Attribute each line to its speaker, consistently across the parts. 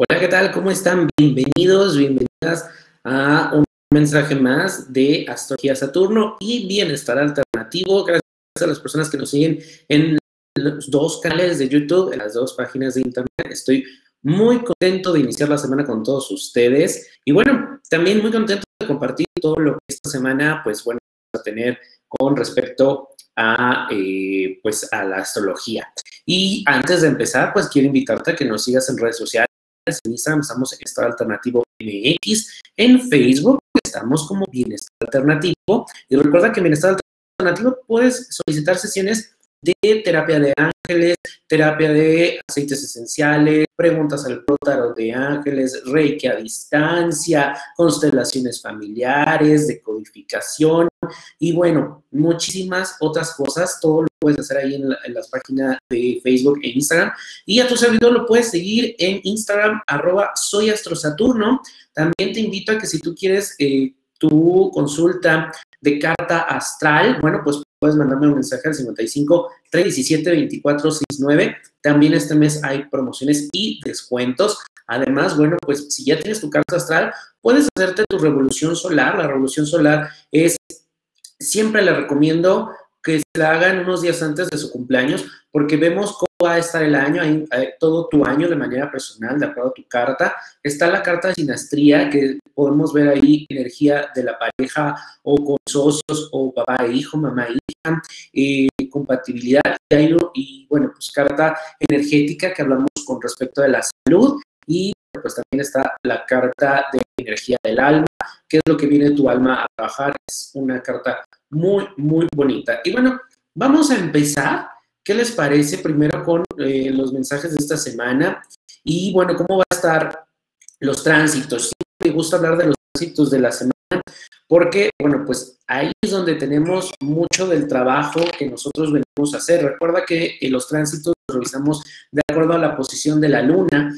Speaker 1: Hola, ¿qué tal? ¿Cómo están? Bienvenidos, bienvenidas a un mensaje más de Astrología Saturno y Bienestar Alternativo. Gracias a las personas que nos siguen en los dos canales de YouTube, en las dos páginas de Internet. Estoy muy contento de iniciar la semana con todos ustedes y bueno, también muy contento de compartir todo lo que esta semana, pues bueno, vamos a tener con respecto a, eh, pues, a la astrología. Y antes de empezar, pues quiero invitarte a que nos sigas en redes sociales en Instagram estamos en Estado Alternativo MX, en Facebook estamos como Bienestar Alternativo. Y recuerda que en Bienestar Alternativo puedes solicitar sesiones de terapia de ángeles, terapia de aceites esenciales, preguntas al prótaro de ángeles, reiki a distancia, constelaciones familiares, decodificación y bueno, muchísimas otras cosas. Todo lo puedes hacer ahí en, las páginas de Facebook e Instagram. Y a tu servidor lo puedes seguir en Instagram, arroba soy astrosaturno. También te invito a que si tú quieres eh, tu consulta de carta astral, bueno, pues puedes mandarme un mensaje al 55 317 2469. También este mes hay promociones y descuentos. Además, bueno, pues si ya tienes tu carta astral, puedes hacerte tu revolución solar. La revolución solar es, siempre le recomiendo que se la hagan unos días antes de su cumpleaños, porque vemos cómo va a estar el año, todo tu año de manera personal, de acuerdo a tu carta. Está la carta de sinastría, que podemos ver ahí energía de la pareja o con socios o papá e hijo, mamá e hija, eh, compatibilidad y, bueno, pues carta energética que hablamos con respecto de la salud y pues también está la carta de energía del alma, que es lo que viene tu alma a trabajar. Es una carta muy, muy bonita. Y bueno, vamos a empezar. ¿Qué les parece primero con eh, los mensajes de esta semana? Y bueno, ¿cómo va a estar los tránsitos? me gusta hablar de los tránsitos de la semana porque, bueno, pues ahí es donde tenemos mucho del trabajo que nosotros venimos a hacer. Recuerda que eh, los tránsitos los revisamos de acuerdo a la posición de la luna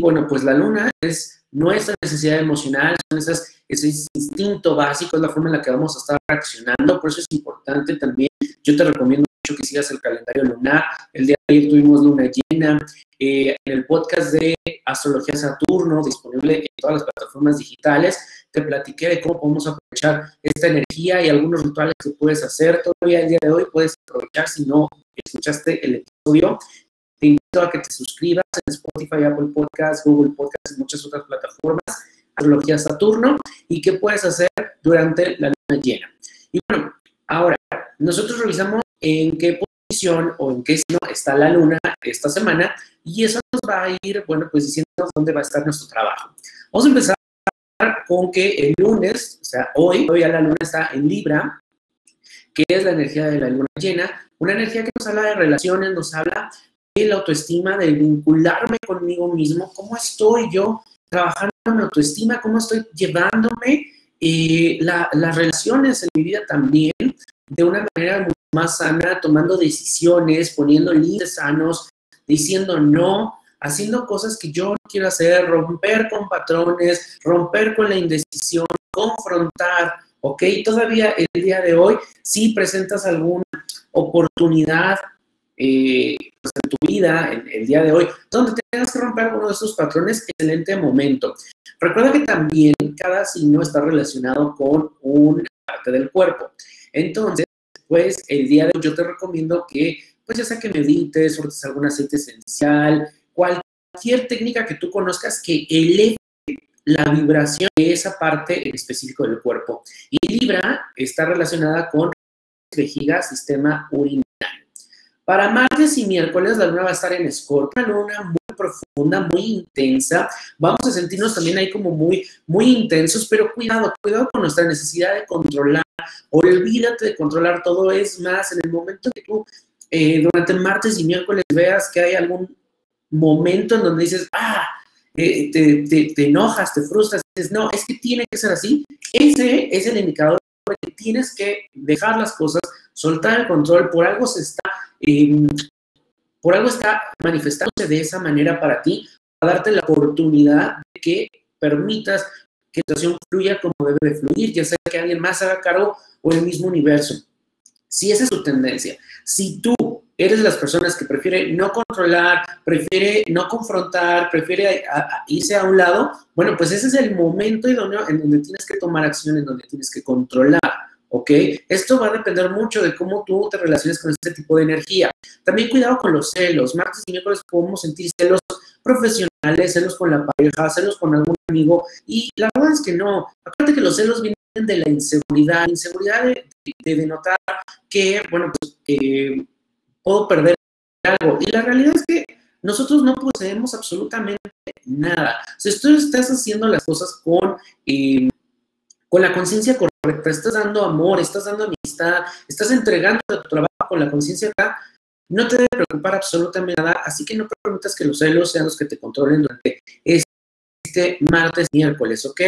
Speaker 1: bueno, pues la luna es nuestra necesidad emocional, son esas ese instinto básico, es la forma en la que vamos a estar reaccionando, por eso es importante también, yo te recomiendo mucho que sigas el calendario lunar, el día de ayer tuvimos luna llena, eh, en el podcast de Astrología Saturno, disponible en todas las plataformas digitales, te platiqué de cómo podemos aprovechar esta energía y algunos rituales que puedes hacer, todavía el día de hoy puedes aprovechar si no escuchaste el episodio, te invito a que te suscribas en Spotify, Apple Podcasts, Google Podcasts y muchas otras plataformas astrología Saturno y qué puedes hacer durante la luna llena. Y bueno, ahora, nosotros revisamos en qué posición o en qué signo está la luna esta semana y eso nos va a ir, bueno, pues diciendo dónde va a estar nuestro trabajo. Vamos a empezar con que el lunes, o sea, hoy, hoy la luna está en Libra, que es la energía de la luna llena, una energía que nos habla de relaciones, nos habla la autoestima, de vincularme conmigo mismo, cómo estoy yo trabajando mi autoestima, cómo estoy llevándome eh, las relaciones en mi vida también de una manera más sana, tomando decisiones, poniendo límites sanos, diciendo no, haciendo cosas que yo quiero hacer, romper con patrones, romper con la indecisión, confrontar, ¿ok? Todavía el día de hoy, si presentas alguna oportunidad eh, pues, en tu vida, en el día de hoy, donde tengas que romper alguno de estos patrones, excelente momento. Recuerda que también cada signo está relacionado con una parte del cuerpo. Entonces, pues el día de hoy yo te recomiendo que, pues ya sea que medites, sueltes algún aceite esencial, cualquier técnica que tú conozcas que eleve la vibración de esa parte en específico del cuerpo. Y Libra está relacionada con vejiga, sistema urinario. Para martes y miércoles la luna va a estar en Escorpio, una luna muy profunda, muy intensa. Vamos a sentirnos también ahí como muy, muy intensos, pero cuidado, cuidado con nuestra necesidad de controlar. Olvídate de controlar todo. Es más, en el momento que tú eh, durante martes y miércoles veas que hay algún momento en donde dices, ah, eh, te, te, enojas, te frustras, dices, no, es que tiene que ser así. Ese es el indicador de que tienes que dejar las cosas, soltar el control, por algo se está por algo está manifestándose de esa manera para ti, para darte la oportunidad de que permitas que la situación fluya como debe de fluir, ya sea que alguien más haga cargo o el mismo universo. Si esa es tu tendencia, si tú eres las personas que prefiere no controlar, prefiere no confrontar, prefiere irse a un lado, bueno, pues ese es el momento en donde, en donde tienes que tomar acción, en donde tienes que controlar. ¿ok? Esto va a depender mucho de cómo tú te relaciones con este tipo de energía. También cuidado con los celos. Martes y miércoles podemos sentir celos profesionales, celos con la pareja, celos con algún amigo. Y la verdad es que no. Aparte que los celos vienen de la inseguridad, inseguridad de, de, notar que, bueno, pues puedo perder algo. Y la realidad es que nosotros no poseemos absolutamente nada. Si tú estás haciendo las cosas con, eh, con la conciencia correcta, estás dando amor, estás dando amistad, estás entregando tu trabajo con la conciencia acá, no te debe preocupar absolutamente nada, así que no permitas que los celos sean los que te controlen durante este martes, miércoles, ¿ok?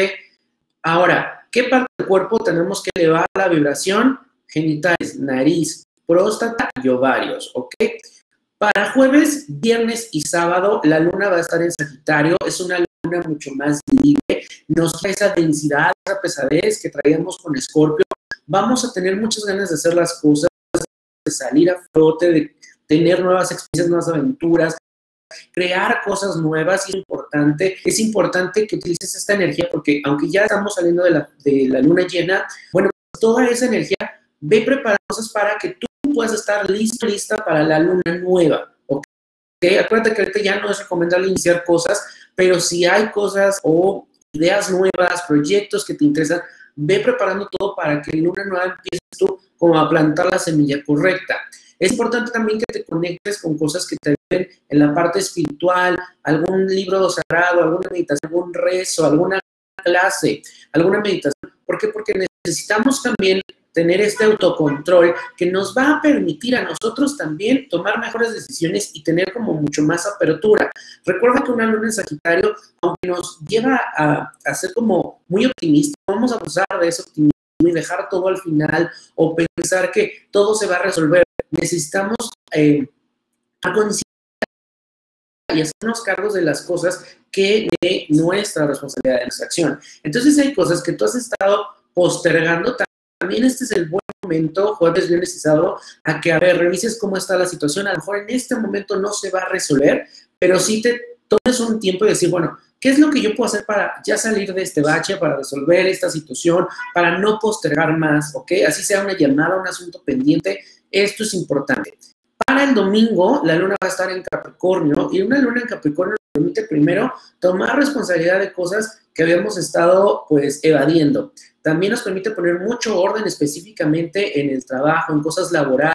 Speaker 1: Ahora, ¿qué parte del cuerpo tenemos que elevar la vibración? Genitales, nariz, próstata y ovarios, ¿ok? Para jueves, viernes y sábado, la luna va a estar en Sagitario, es una luna mucho más libre, nos da esa densidad, esa pesadez que traíamos con Escorpio. Vamos a tener muchas ganas de hacer las cosas, de salir a flote, de tener nuevas experiencias, nuevas aventuras, crear cosas nuevas es importante, es importante que utilices esta energía porque aunque ya estamos saliendo de la, de la luna llena, bueno, toda esa energía ve preparando cosas para que tú puedas estar listo, lista para la luna nueva. ¿ok? Acuérdate que ahorita ya no es recomendable iniciar cosas, pero si hay cosas o ideas nuevas, proyectos que te interesan, ve preparando todo para que en luna nueva empieces tú como a plantar la semilla correcta. Es importante también que te conectes con cosas que te ven en la parte espiritual, algún libro sagrado, alguna meditación, algún rezo, alguna clase, alguna meditación. ¿Por qué? Porque necesitamos también tener este autocontrol que nos va a permitir a nosotros también tomar mejores decisiones y tener como mucho más apertura. Recuerda que una luna en Sagitario, aunque nos lleva a, ser como muy optimistas, vamos a abusar de ese optimismo y dejar todo al final o pensar que todo se va a resolver. Necesitamos eh, y hacernos cargos de las cosas que de nuestra responsabilidad de nuestra acción. Entonces hay cosas que tú has estado postergando también este es el buen momento, jueves, viernes y sábado, a que, a ver, revises cómo está la situación. A lo mejor en este momento no se va a resolver, pero sí te tomes un tiempo y decir, bueno, ¿qué es lo que yo puedo hacer para ya salir de este bache, para resolver esta situación, para no postergar más, ¿ok? Así sea una llamada, un asunto pendiente, esto es importante. Para el domingo, la luna va a estar en Capricornio y una luna en Capricornio permite primero tomar responsabilidad de cosas que habíamos estado pues evadiendo. También nos permite poner mucho orden específicamente en el trabajo, en cosas laborales.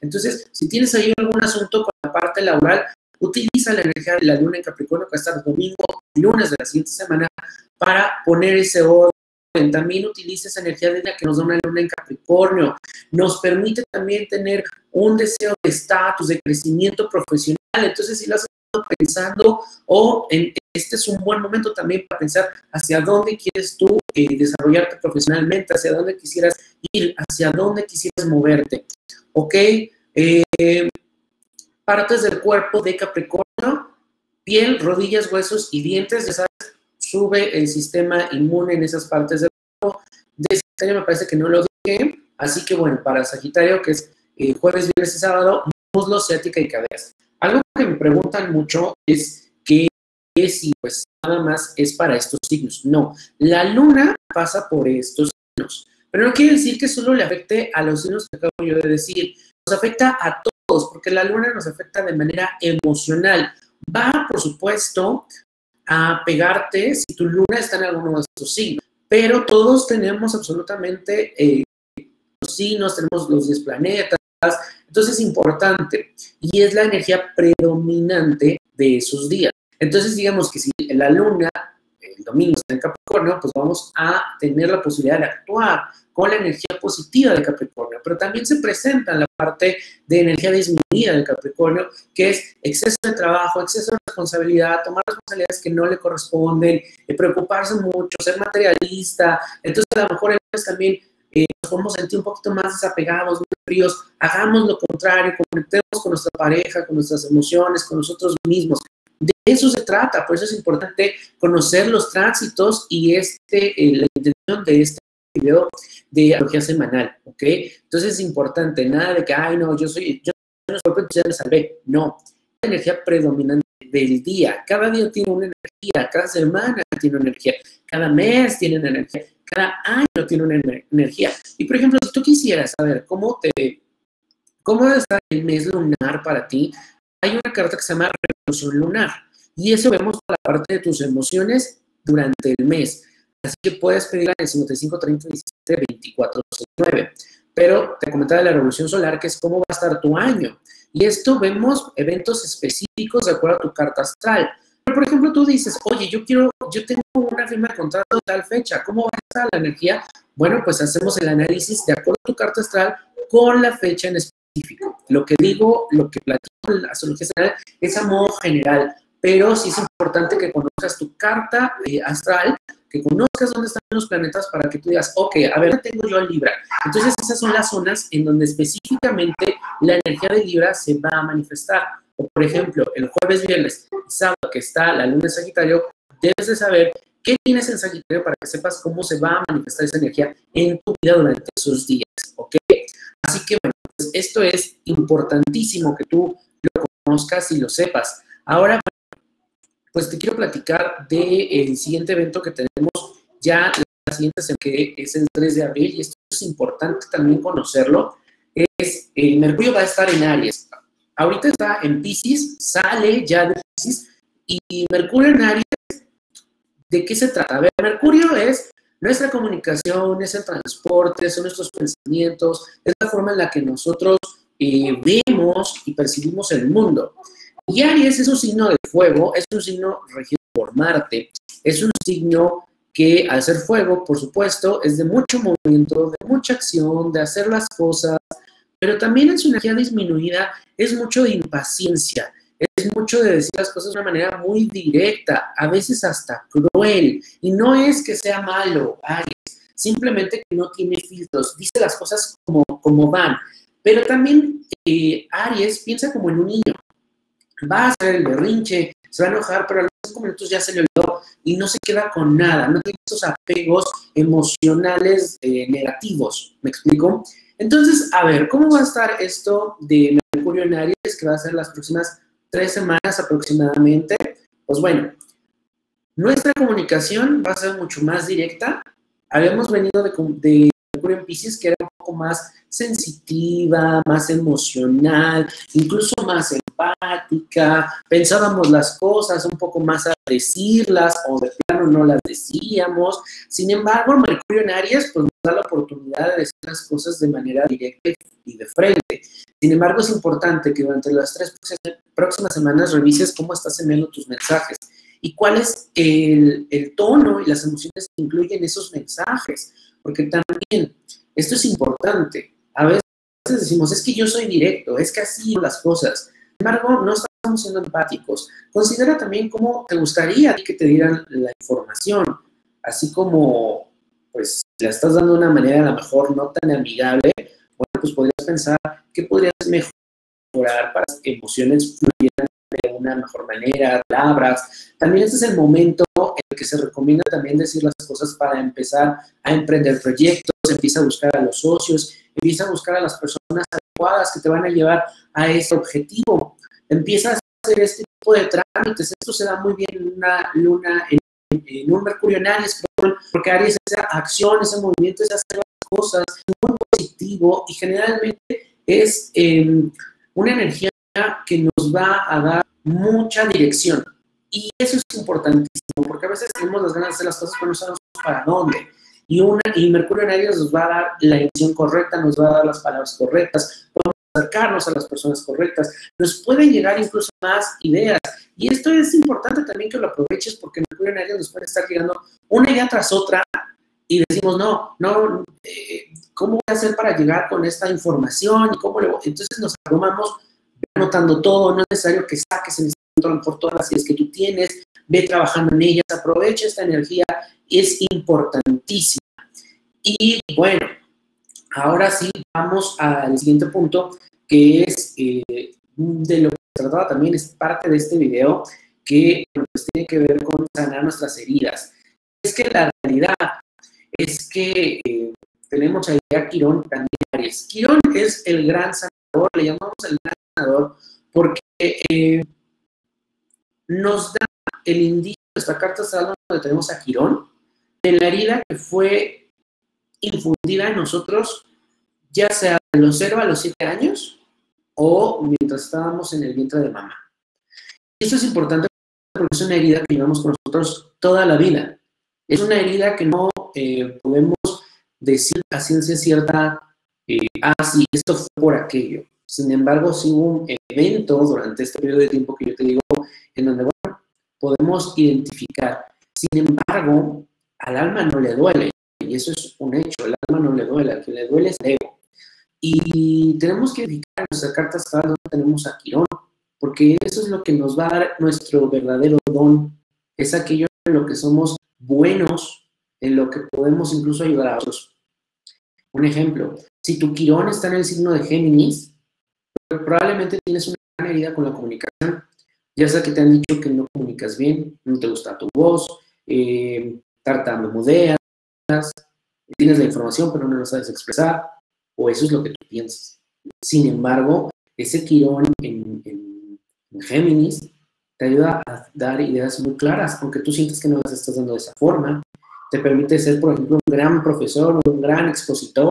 Speaker 1: Entonces, si tienes ahí algún asunto con la parte laboral, utiliza la energía de la luna en Capricornio que está el domingo y lunes de la siguiente semana para poner ese orden. También utiliza esa energía de la que nos da una luna en Capricornio. Nos permite también tener un deseo de estatus, de crecimiento profesional. Entonces, si lo pensando o en, este es un buen momento también para pensar hacia dónde quieres tú eh, desarrollarte profesionalmente, hacia dónde quisieras ir, hacia dónde quisieras moverte. ¿Ok? Eh, partes del cuerpo de Capricornio, piel, rodillas, huesos y dientes, ya sabes, sube el sistema inmune en esas partes del cuerpo. De Sagitario me parece que no lo dije, así que bueno, para Sagitario, que es eh, jueves, viernes y sábado, muslo, ciática y caderas. Algo que me preguntan mucho es que si pues nada más es para estos signos. No, la luna pasa por estos signos, pero no quiere decir que solo le afecte a los signos que acabo yo de decir, nos afecta a todos, porque la luna nos afecta de manera emocional. Va, por supuesto, a pegarte si tu luna está en alguno de estos signos, pero todos tenemos absolutamente eh, los signos, tenemos los 10 planetas, entonces es importante y es la energía predominante de esos días. Entonces digamos que si la luna el domingo está en Capricornio, pues vamos a tener la posibilidad de actuar con la energía positiva de Capricornio, pero también se presenta la parte de energía disminuida de Capricornio, que es exceso de trabajo, exceso de responsabilidad, tomar responsabilidades que no le corresponden, eh, preocuparse mucho, ser materialista. Entonces, a lo mejor también eh, nos podemos sentir un poquito más desapegados, más fríos, hagamos lo contrario, conectemos con nuestra pareja, con nuestras emociones, con nosotros mismos. De eso se trata, por eso es importante conocer los tránsitos y este, eh, la intención de este video de astrología semanal, ¿ok? Entonces es importante, nada de que, ay, no, yo soy, yo fuerte, entonces ya me salvé. No, la energía predominante del día. Cada día tiene una energía, cada semana tiene una energía, cada mes tiene una energía, cada año tiene una energía. Y por ejemplo, si tú quisieras saber cómo te, cómo estar el mes lunar para ti, hay una carta que se llama Revolución Lunar. Y eso vemos la parte de tus emociones durante el mes. Así que puedes pedirla en el 55 30 17 24 69. Pero te comentaba de la revolución solar, que es cómo va a estar tu año. Y esto vemos eventos específicos de acuerdo a tu carta astral. Por ejemplo, tú dices, oye, yo quiero, yo tengo una firma de contrato de tal fecha, ¿cómo va a estar la energía? Bueno, pues hacemos el análisis de acuerdo a tu carta astral con la fecha en específico. Lo que digo, lo que platico en la astrología astral es a modo general, pero sí es importante que conozcas tu carta eh, astral, que conozcas dónde están los planetas para que tú digas, ok, a ver, tengo yo a Libra. Entonces esas son las zonas en donde específicamente la energía de Libra se va a manifestar. O por ejemplo, el jueves, viernes y sábado que está la luna en Sagitario, debes de saber qué tienes en Sagitario para que sepas cómo se va a manifestar esa energía en tu vida durante esos días, ¿ok? Así que bueno, pues esto es importantísimo que tú lo conozcas y lo sepas. Ahora, pues te quiero platicar del siguiente evento que tenemos ya la siguiente semana, que es el 3 de abril, y esto es importante también conocerlo, es el Mercurio va a estar en Aries. Ahorita está en Pisces, sale ya de Pisces, y Mercurio en Aries, ¿de qué se trata? A ver, Mercurio es nuestra comunicación, es el transporte, son nuestros pensamientos, es la forma en la que nosotros eh, vemos y percibimos el mundo. Y Aries es un signo de fuego, es un signo regido por Marte, es un signo que al ser fuego, por supuesto, es de mucho movimiento, de mucha acción, de hacer las cosas, pero también en su energía disminuida es mucho de impaciencia, es mucho de decir las cosas de una manera muy directa, a veces hasta cruel. Y no es que sea malo, Aries, simplemente que no tiene filtros, dice las cosas como, como van. Pero también eh, Aries piensa como en un niño va a hacer el berrinche, se va a enojar, pero a los cinco minutos ya se le olvidó y no se queda con nada, no tiene esos apegos emocionales eh, negativos, ¿me explico? Entonces, a ver, ¿cómo va a estar esto de Mercurio en Aries, que va a ser las próximas tres semanas aproximadamente? Pues bueno, nuestra comunicación va a ser mucho más directa. Habíamos venido de, de Mercurio en Pisces, que era poco más sensitiva, más emocional, incluso más empática, pensábamos las cosas un poco más a decirlas o de plano no las decíamos. Sin embargo, Mercurio en Aries pues, nos da la oportunidad de decir las cosas de manera directa y de frente. Sin embargo, es importante que durante las tres próximas semanas revises cómo estás enviando tus mensajes y cuál es el, el tono y las emociones que incluyen esos mensajes. Porque también esto es importante. A veces decimos, es que yo soy directo, es que así las cosas. Sin embargo, no estamos siendo empáticos. Considera también cómo te gustaría que te dieran la información, así como, pues, la estás dando de una manera a lo mejor no tan amigable, bueno, pues podrías pensar qué podrías mejorar para que emociones fluyeran de una mejor manera, palabras. También este es el momento en el que se recomienda también decir las cosas para empezar a emprender proyectos, empieza a buscar a los socios, empieza a buscar a las personas adecuadas que te van a llevar a ese objetivo. Empieza a hacer este tipo de trámites. Esto se da muy bien en una luna, en, un Mercurio en Aries, porque Aries es esa acción, ese movimiento, es hacer las cosas, muy positivo y generalmente es em, una energía que nos va a dar mucha dirección. Y eso es importantísimo, porque a veces tenemos las ganas de hacer las cosas, pero no sabemos para dónde. Y, una, y Mercurio en Aries nos va a dar la edición correcta, nos va a dar las palabras correctas, podemos acercarnos a las personas correctas, nos pueden llegar incluso más ideas. Y esto es importante también que lo aproveches porque Mercurio en Aries nos puede estar llegando una idea tras otra y decimos, no, no, eh, ¿cómo voy a hacer para llegar con esta información? ¿Y cómo le Entonces nos abrumamos anotando todo, no es necesario que saques en este momento por todas las ideas que tú tienes, ve trabajando en ellas, aprovecha esta energía es importantísima. Y bueno, ahora sí vamos al siguiente punto, que es eh, de lo que se trataba también, es parte de este video, que pues, tiene que ver con sanar nuestras heridas. Es que la realidad es que eh, tenemos ahí a Quirón también Quirón es el gran sanador, le llamamos el gran sanador porque eh, nos da el indicio, esta carta está donde tenemos a Quirón, de la herida que fue infundida en nosotros, ya sea de los 0 a los 7 años o mientras estábamos en el vientre de mamá. Esto es importante porque es una herida que llevamos con nosotros toda la vida. Es una herida que no eh, podemos decir a ciencia cierta, eh, ah, sí, esto fue por aquello. Sin embargo, sí hubo un evento durante este periodo de tiempo que yo te digo, en donde, bueno, podemos identificar. Sin embargo, al alma no le duele, y eso es un hecho, el alma no le duele, al que le duele es el ego. Y tenemos que identificar en nuestra carta astral donde tenemos a Quirón, porque eso es lo que nos va a dar nuestro verdadero don, es aquello en lo que somos buenos, en lo que podemos incluso ayudar a otros. Un ejemplo, si tu Quirón está en el signo de Géminis, probablemente tienes una gran herida con la comunicación, ya sea que te han dicho que no comunicas bien, no te gusta tu voz, eh, tartamudeas, tienes la información pero no lo sabes expresar, o eso es lo que tú piensas. Sin embargo, ese quirón en Géminis te ayuda a dar ideas muy claras, aunque tú sientes que no las estás dando de esa forma. Te permite ser, por ejemplo, un gran profesor, un gran expositor,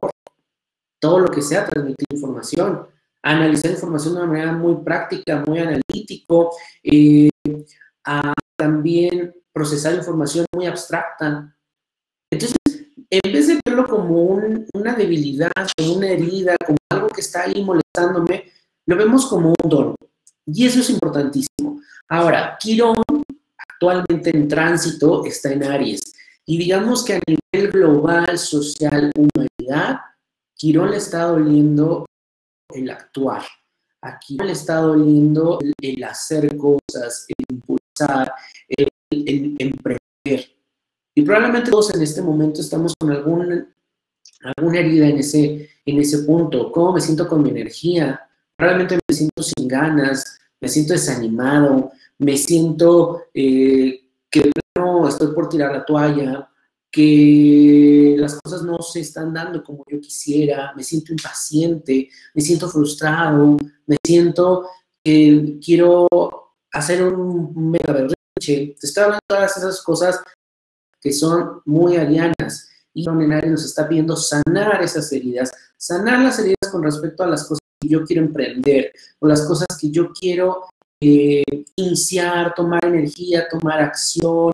Speaker 1: todo lo que sea, transmitir información analizar información de una manera muy práctica, muy analítico, eh, a también procesar información muy abstracta. Entonces, en vez de verlo como una debilidad, como una herida, como algo que está ahí molestándome, lo vemos como un don. Y eso es importantísimo. Ahora, Quirón actualmente en tránsito está en Aries. Y digamos que a nivel global, social, humanidad, Quirón le está doliendo el actuar. Aquí le está doliendo el, hacer cosas, el impulsar, el, emprender. Y probablemente todos en este momento estamos con algún, alguna herida en ese, en ese punto. ¿Cómo me siento con mi energía? Probablemente me siento sin ganas, me siento desanimado, me siento eh, que no estoy por tirar la toalla, que las cosas no se están dando como yo quisiera, me siento impaciente, me siento frustrado, me siento que quiero hacer un mega berrinche. Te estoy hablando de todas esas cosas que son muy arianas. Y Nenario nos está pidiendo sanar esas heridas, sanar las heridas con respecto a las cosas que yo quiero emprender, o las cosas que yo quiero eh, iniciar, tomar energía, tomar acción,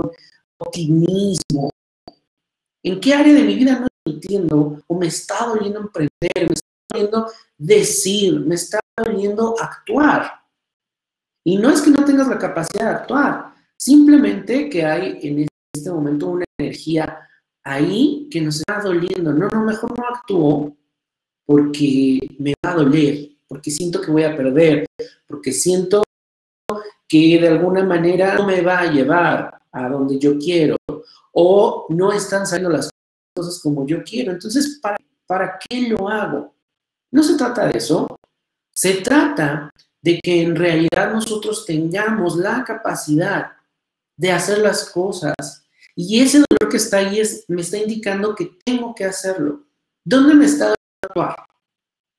Speaker 1: optimismo, ¿En qué área de mi vida no entiendo o me está doliendo emprender, me está doliendo decir, me está doliendo actuar? Y no es que no tengas la capacidad de actuar, simplemente que hay en este momento una energía ahí que nos está doliendo. No, no, mejor no actúo porque me va a doler, porque siento que voy a perder, porque siento que de alguna manera no me va a llevar a donde yo quiero, o no están saliendo las cosas como yo quiero. Entonces, ¿para, ¿para qué lo hago? No se trata de eso. Se trata de que en realidad nosotros tengamos la capacidad de hacer las cosas. Y ese dolor que está ahí es, me está indicando que tengo que hacerlo. ¿Dónde me está actuar?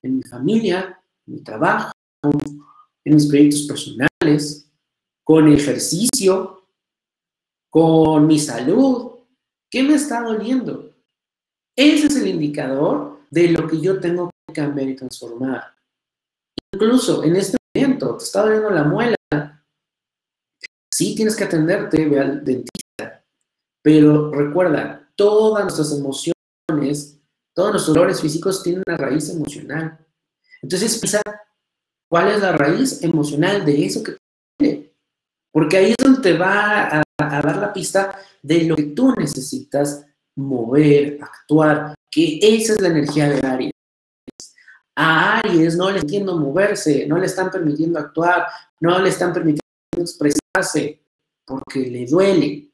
Speaker 1: En mi familia, en mi trabajo, en mis proyectos personales, con ejercicio, con mi salud. ¿Qué me está doliendo? Ese es el indicador de lo que yo tengo que cambiar y transformar. Incluso en este momento, te está doliendo la muela. Sí tienes que atenderte, ve al dentista. Pero recuerda, todas nuestras emociones, todos nuestros dolores físicos tienen una raíz emocional. Entonces, piensa, ¿cuál es la raíz emocional de eso que te Porque ahí es donde te va a a dar la pista de lo que tú necesitas mover, actuar, que esa es la energía de Aries. A Aries no le entiendo moverse, no le están permitiendo actuar, no le están permitiendo expresarse, porque le duele.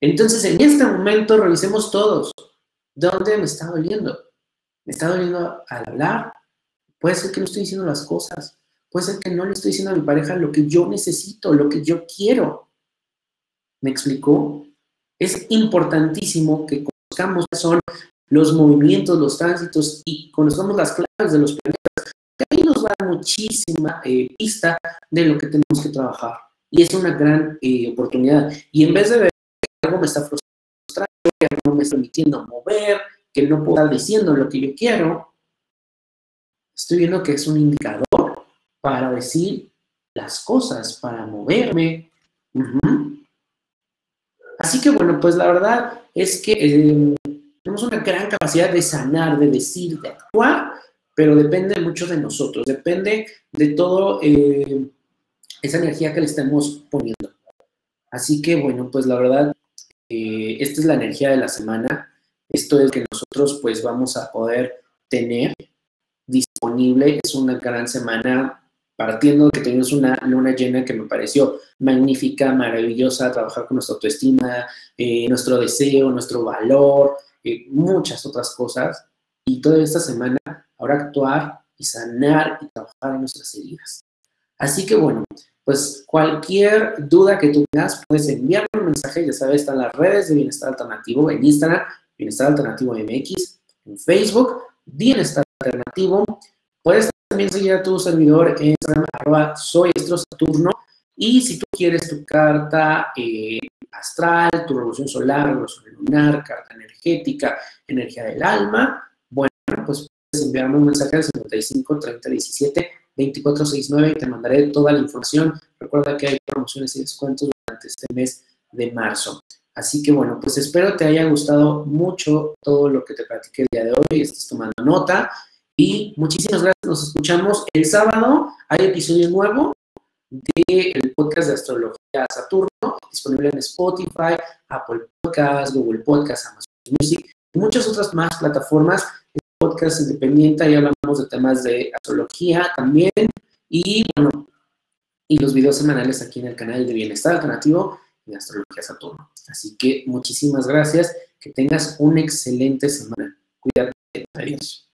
Speaker 1: Entonces, en este momento, revisemos todos. ¿Dónde me está doliendo? ¿Me está doliendo al hablar? Puede ser que no estoy diciendo las cosas. Puede ser que no le estoy diciendo a mi pareja lo que yo necesito, lo que yo quiero. ¿Me explicó? Es importantísimo que conozcamos son los movimientos, los tránsitos y conozcamos las claves de los planetas. Que ahí nos va muchísima eh, pista de lo que tenemos que trabajar. Y es una gran eh, oportunidad. Y en vez de ver que algo me está frustrando, que no me está permitiendo mover, que no puedo estar diciendo lo que yo quiero, estoy viendo que es un indicador para decir las cosas, para moverme. Así que bueno, pues la verdad es que eh, tenemos una gran capacidad de sanar, de decir, de actuar, pero depende mucho de nosotros, depende de todo eh, esa energía que le estemos poniendo. Así que bueno, pues la verdad, eh, esta es la energía de la semana, esto es que nosotros pues vamos a poder tener disponible, es una gran semana partiendo de que tenemos una luna llena que me pareció magnífica, maravillosa, trabajar con nuestra autoestima, eh, nuestro deseo, nuestro valor, eh, muchas otras cosas. Y toda esta semana ahora actuar y sanar y trabajar en nuestras heridas. Así que bueno, pues cualquier duda que tú tengas, puedes enviarme un mensaje, ya sabes, están las redes de Bienestar Alternativo en Instagram, Bienestar Alternativo MX, en Facebook, Bienestar Alternativo. Puedes también seguir a tu servidor en Instagram, arroba soy Saturno. Y si tú quieres tu carta eh, astral, tu revolución solar, revolución lunar, carta energética, energía del alma, bueno, pues puedes enviarme un mensaje al 55 30 17 24 69 y te mandaré toda la información. Recuerda que hay promociones y descuentos durante este mes de marzo. Así que bueno, pues espero te haya gustado mucho todo lo que te platiqué el día de hoy, estés tomando nota. Y muchísimas gracias. Nos escuchamos el sábado. Hay episodio nuevo del podcast de Astrología Saturno, disponible en Spotify, Apple Podcasts, Google Podcasts, Amazon Music y muchas otras más plataformas. El podcast independiente, ahí hablamos de temas de astrología también. Y bueno, y los videos semanales aquí en el canal de Bienestar Alternativo y Astrología Saturno. Así que muchísimas gracias. Que tengas una excelente semana. Cuídate. Adiós.